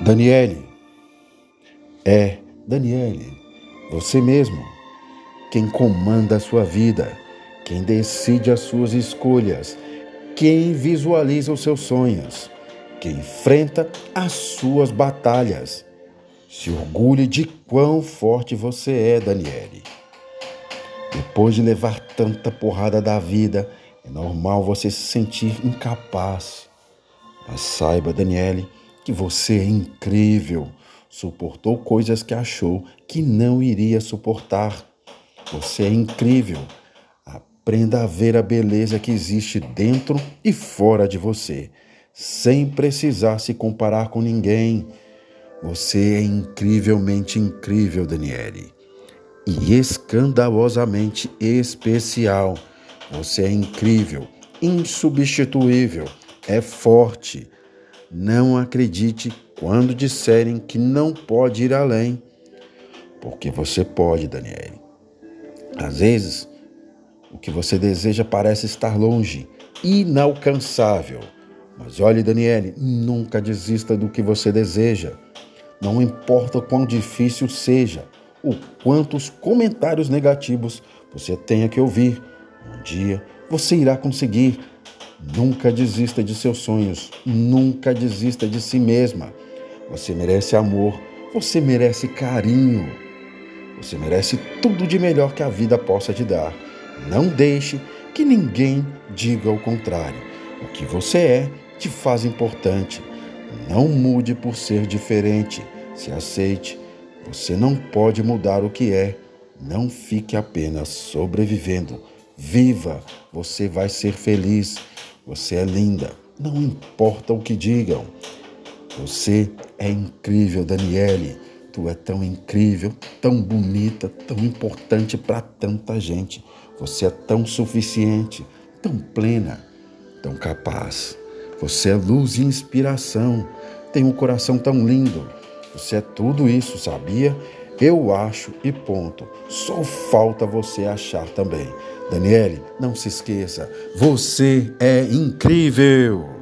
Daniele, é Daniele, você mesmo, quem comanda a sua vida, quem decide as suas escolhas, quem visualiza os seus sonhos, quem enfrenta as suas batalhas. Se orgulhe de quão forte você é, Daniele. Depois de levar tanta porrada da vida, é normal você se sentir incapaz. Mas saiba, Daniele, que você é incrível. Suportou coisas que achou que não iria suportar. Você é incrível. Aprenda a ver a beleza que existe dentro e fora de você, sem precisar se comparar com ninguém. Você é incrivelmente incrível, Daniele. E escandalosamente especial. Você é incrível, insubstituível, é forte não acredite quando disserem que não pode ir além, porque você pode, Daniele. Às vezes, o que você deseja parece estar longe, inalcançável. Mas olhe, Daniele, nunca desista do que você deseja. Não importa quão difícil seja, ou quantos comentários negativos você tenha que ouvir, um dia você irá conseguir Nunca desista de seus sonhos, nunca desista de si mesma. Você merece amor, você merece carinho, você merece tudo de melhor que a vida possa te dar. Não deixe que ninguém diga o contrário. O que você é te faz importante. Não mude por ser diferente. Se aceite. Você não pode mudar o que é. Não fique apenas sobrevivendo. Viva! Você vai ser feliz. Você é linda, não importa o que digam. Você é incrível, Daniele. Tu é tão incrível, tão bonita, tão importante para tanta gente. Você é tão suficiente, tão plena, tão capaz. Você é luz e inspiração. Tem um coração tão lindo. Você é tudo isso, sabia? Eu acho e ponto. Só falta você achar também. Daniele, não se esqueça, você é incrível!